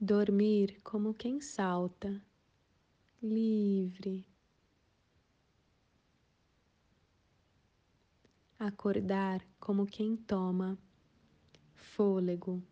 dormir como quem salta, livre, acordar como quem toma fôlego.